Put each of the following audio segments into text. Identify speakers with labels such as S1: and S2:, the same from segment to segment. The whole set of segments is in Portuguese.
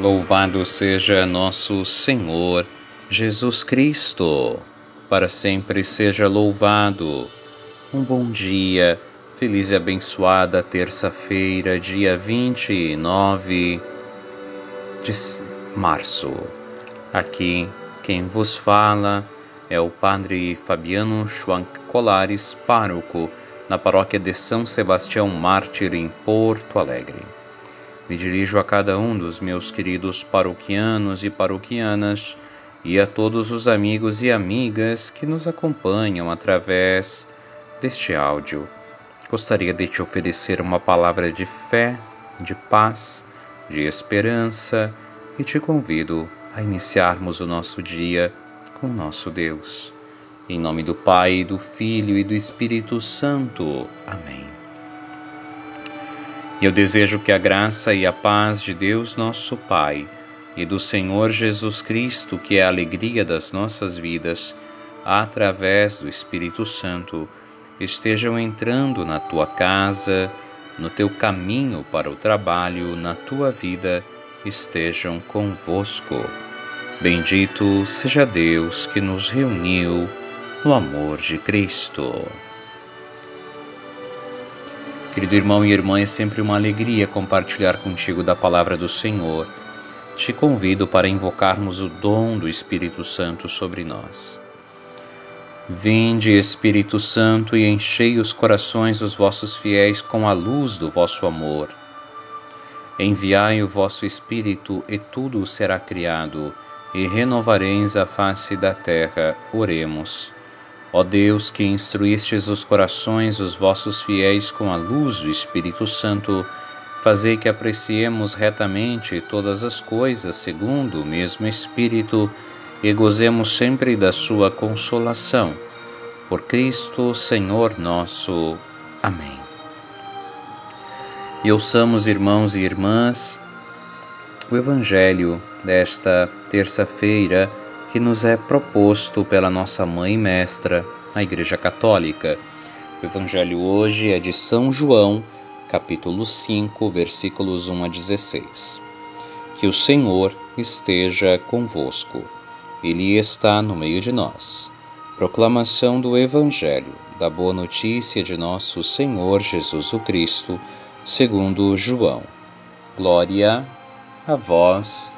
S1: Louvado seja nosso Senhor Jesus Cristo, para sempre seja louvado. Um bom dia, feliz e abençoada terça-feira, dia 29 de março. Aqui quem vos fala é o Padre Fabiano Schwank Colares, pároco na paróquia de São Sebastião Mártir, em Porto Alegre. Me dirijo a cada um dos meus queridos paroquianos e paroquianas e a todos os amigos e amigas que nos acompanham através deste áudio. Gostaria de te oferecer uma palavra de fé, de paz, de esperança e te convido a iniciarmos o nosso dia com o nosso Deus. Em nome do Pai, do Filho e do Espírito Santo. Amém. E eu desejo que a graça e a paz de Deus, nosso Pai, e do Senhor Jesus Cristo, que é a alegria das nossas vidas, através do Espírito Santo, estejam entrando na tua casa, no teu caminho para o trabalho, na tua vida, estejam convosco. Bendito seja Deus que nos reuniu no amor de Cristo. Querido irmão e irmã, é sempre uma alegria compartilhar contigo da palavra do Senhor. Te convido para invocarmos o dom do Espírito Santo sobre nós. Vinde, Espírito Santo, e enchei os corações dos vossos fiéis com a luz do vosso amor. Enviai o vosso Espírito, e tudo será criado, e renovareis a face da terra. Oremos. Ó Deus, que instruístes os corações dos vossos fiéis com a luz do Espírito Santo, fazei que apreciemos retamente todas as coisas segundo o mesmo Espírito e gozemos sempre da sua consolação. Por Cristo, Senhor nosso. Amém. E ouçamos, irmãos e irmãs, o Evangelho desta terça-feira que nos é proposto pela nossa mãe mestra, a Igreja Católica. O Evangelho hoje é de São João, capítulo 5, versículos 1 a 16. Que o Senhor esteja convosco. Ele está no meio de nós. Proclamação do Evangelho, da Boa Notícia de nosso Senhor Jesus o Cristo, segundo João. Glória a vós,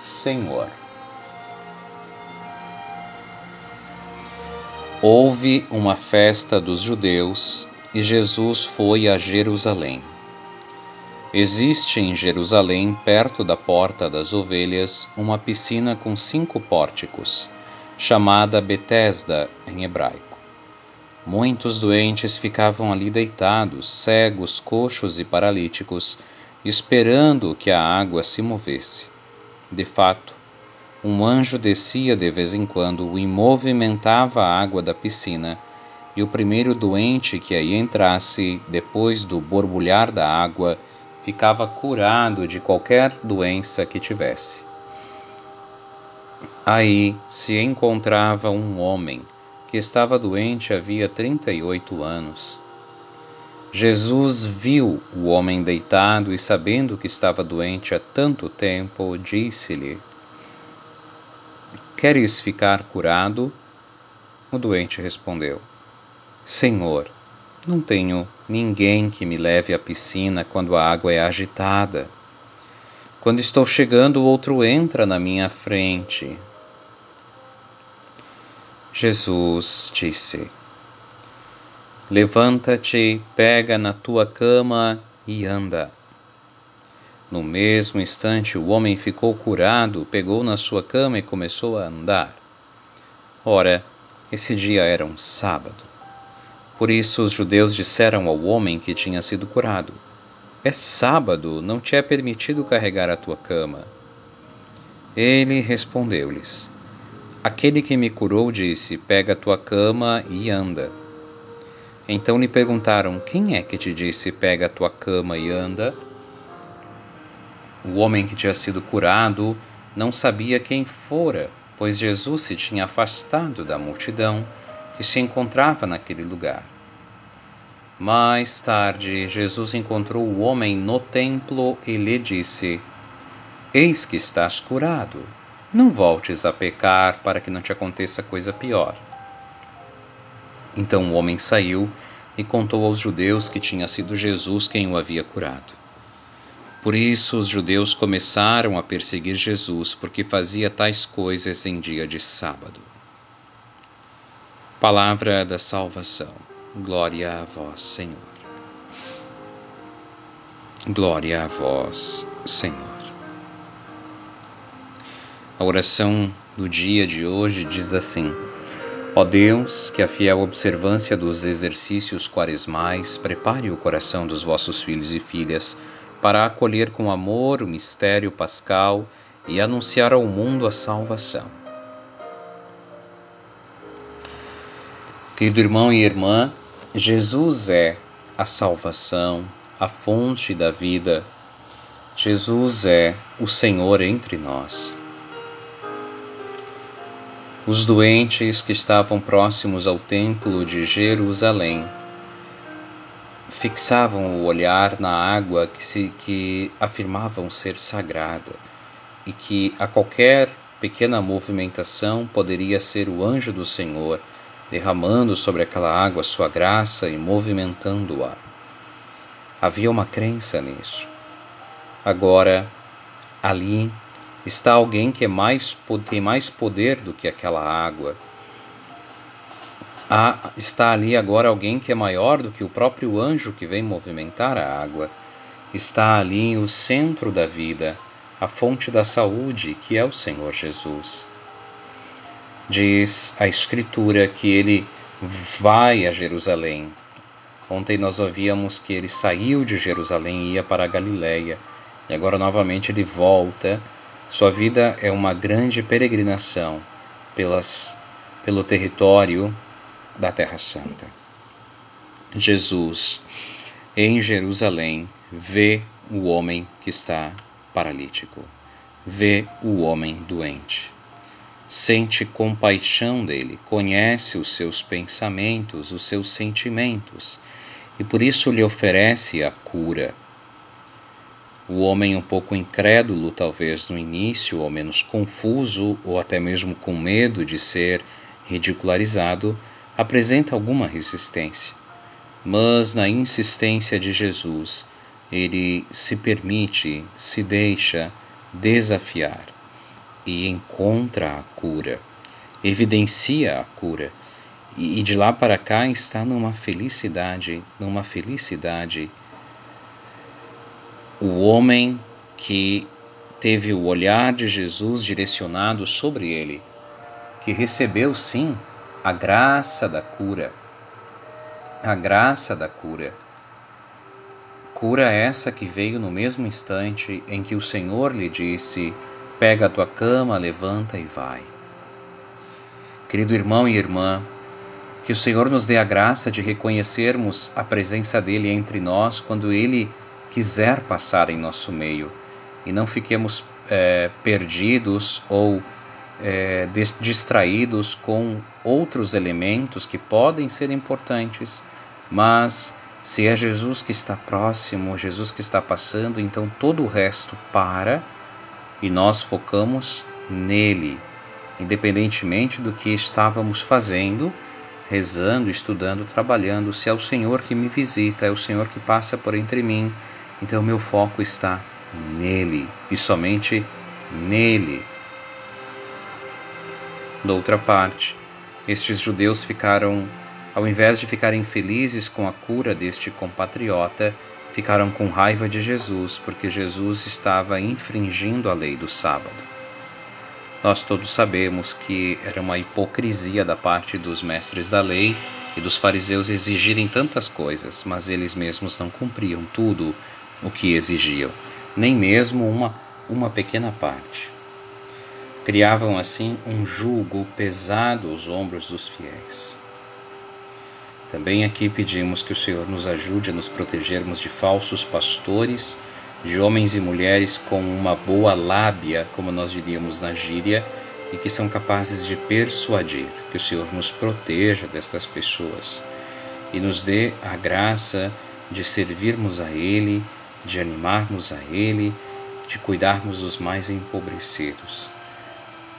S1: Senhor. Houve uma festa dos judeus e Jesus foi a Jerusalém. Existe em Jerusalém, perto da Porta das Ovelhas, uma piscina com cinco pórticos, chamada Betesda em hebraico. Muitos doentes ficavam ali deitados, cegos, coxos e paralíticos, esperando que a água se movesse. De fato, um anjo descia de vez em quando e movimentava a água da piscina, e o primeiro doente que aí entrasse, depois do borbulhar da água, ficava curado de qualquer doença que tivesse. Aí se encontrava um homem que estava doente havia 38 anos. Jesus viu o homem deitado e, sabendo que estava doente há tanto tempo, disse-lhe: Queres ficar curado? O doente respondeu: Senhor, não tenho ninguém que me leve à piscina quando a água é agitada. Quando estou chegando, outro entra na minha frente. Jesus disse: Levanta-te, pega na tua cama e anda. No mesmo instante, o homem ficou curado, pegou na sua cama e começou a andar. Ora, esse dia era um sábado. Por isso os judeus disseram ao homem que tinha sido curado: É sábado, não te é permitido carregar a tua cama. Ele respondeu-lhes: Aquele que me curou disse: Pega a tua cama e anda. Então lhe perguntaram: Quem é que te disse: Pega a tua cama e anda? O homem que tinha sido curado não sabia quem fora, pois Jesus se tinha afastado da multidão que se encontrava naquele lugar. Mais tarde, Jesus encontrou o homem no templo e lhe disse: Eis que estás curado. Não voltes a pecar para que não te aconteça coisa pior. Então o homem saiu e contou aos judeus que tinha sido Jesus quem o havia curado. Por isso os judeus começaram a perseguir Jesus, porque fazia tais coisas em dia de sábado. Palavra da salvação. Glória a vós, Senhor. Glória a vós, Senhor. A oração do dia de hoje diz assim: Ó Deus, que a fiel observância dos exercícios quaresmais prepare o coração dos vossos filhos e filhas para acolher com amor o mistério pascal e anunciar ao mundo a salvação. Querido irmão e irmã, Jesus é a salvação, a fonte da vida. Jesus é o Senhor entre nós. Os doentes que estavam próximos ao Templo de Jerusalém fixavam o olhar na água que, se, que afirmavam ser sagrada e que a qualquer pequena movimentação poderia ser o anjo do Senhor derramando sobre aquela água sua graça e movimentando-a. Havia uma crença nisso. Agora, ali está alguém que é mais, tem mais poder do que aquela água. Há, está ali agora alguém que é maior do que o próprio anjo que vem movimentar a água. Está ali o centro da vida, a fonte da saúde, que é o Senhor Jesus. Diz a Escritura que ele vai a Jerusalém. Ontem nós ouvíamos que ele saiu de Jerusalém e ia para a Galiléia, e agora novamente ele volta sua vida é uma grande peregrinação pelas, pelo território da Terra Santa. Jesus, em Jerusalém, vê o homem que está paralítico, vê o homem doente. Sente compaixão dele, conhece os seus pensamentos, os seus sentimentos, e por isso lhe oferece a cura o homem um pouco incrédulo, talvez no início, ou menos confuso, ou até mesmo com medo de ser ridicularizado, apresenta alguma resistência. Mas na insistência de Jesus, ele se permite, se deixa desafiar e encontra a cura, evidencia a cura. E de lá para cá está numa felicidade, numa felicidade o homem que teve o olhar de Jesus direcionado sobre ele, que recebeu sim a graça da cura. A graça da cura. Cura essa que veio no mesmo instante em que o Senhor lhe disse: Pega a tua cama, levanta e vai. Querido irmão e irmã, que o Senhor nos dê a graça de reconhecermos a presença dele entre nós quando ele quiser passar em nosso meio e não fiquemos é, perdidos ou é, distraídos com outros elementos que podem ser importantes, mas se é Jesus que está próximo, Jesus que está passando, então todo o resto para e nós focamos nele, independentemente do que estávamos fazendo, rezando, estudando, trabalhando. Se é o Senhor que me visita, é o Senhor que passa por entre mim, então meu foco está nele e somente nele. Da outra parte, estes judeus ficaram, ao invés de ficarem felizes com a cura deste compatriota, ficaram com raiva de Jesus, porque Jesus estava infringindo a lei do sábado. Nós todos sabemos que era uma hipocrisia da parte dos mestres da lei e dos fariseus exigirem tantas coisas, mas eles mesmos não cumpriam tudo o que exigiam, nem mesmo uma, uma pequena parte. Criavam assim um jugo pesado aos ombros dos fiéis. Também aqui pedimos que o Senhor nos ajude a nos protegermos de falsos pastores, de homens e mulheres com uma boa lábia, como nós diríamos na gíria, e que são capazes de persuadir. Que o Senhor nos proteja destas pessoas e nos dê a graça de servirmos a Ele de animarmos a Ele, de cuidarmos dos mais empobrecidos.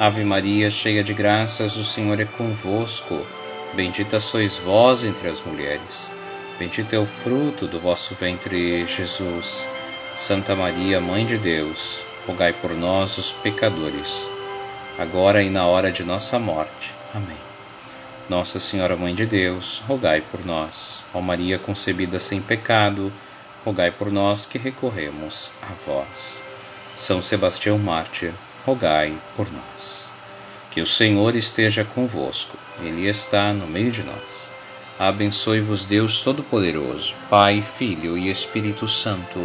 S1: Ave Maria, cheia de graças, o Senhor é convosco. Bendita sois vós entre as mulheres. Bendito é o fruto do vosso ventre, Jesus. Santa Maria, Mãe de Deus, rogai por nós, os pecadores, agora e na hora de nossa morte. Amém. Nossa Senhora, Mãe de Deus, rogai por nós. Ó Maria concebida sem pecado, rogai por nós que recorremos a vós. São Sebastião Mártir, rogai por nós. Que o Senhor esteja convosco, Ele está no meio de nós. Abençoe-vos Deus Todo-Poderoso, Pai, Filho e Espírito Santo.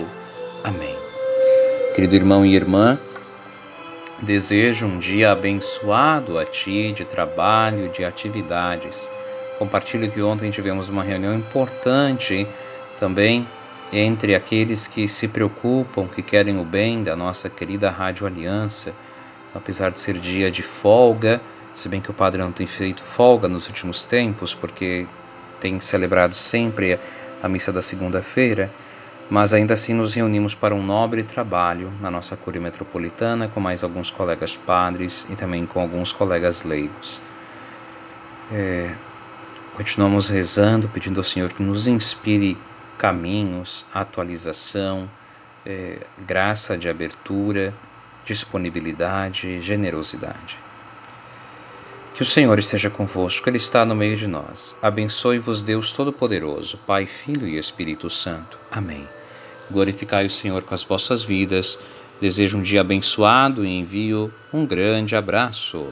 S1: Amém. Querido irmão e irmã, desejo um dia abençoado a ti, de trabalho, de atividades. Compartilho que ontem tivemos uma reunião importante também entre aqueles que se preocupam, que querem o bem da nossa querida Rádio Aliança. Então, apesar de ser dia de folga, se bem que o padre não tem feito folga nos últimos tempos, porque tem celebrado sempre a missa da segunda-feira, mas ainda assim nos reunimos para um nobre trabalho na nossa Cúria Metropolitana, com mais alguns colegas padres e também com alguns colegas leigos. É, continuamos rezando, pedindo ao Senhor que nos inspire caminhos, atualização, é, graça de abertura, disponibilidade, generosidade. Que o Senhor esteja convosco, Ele está no meio de nós. Abençoe-vos, Deus Todo-Poderoso, Pai, Filho e Espírito Santo. Amém. Glorificai o Senhor com as vossas vidas. Desejo um dia abençoado e envio um grande abraço.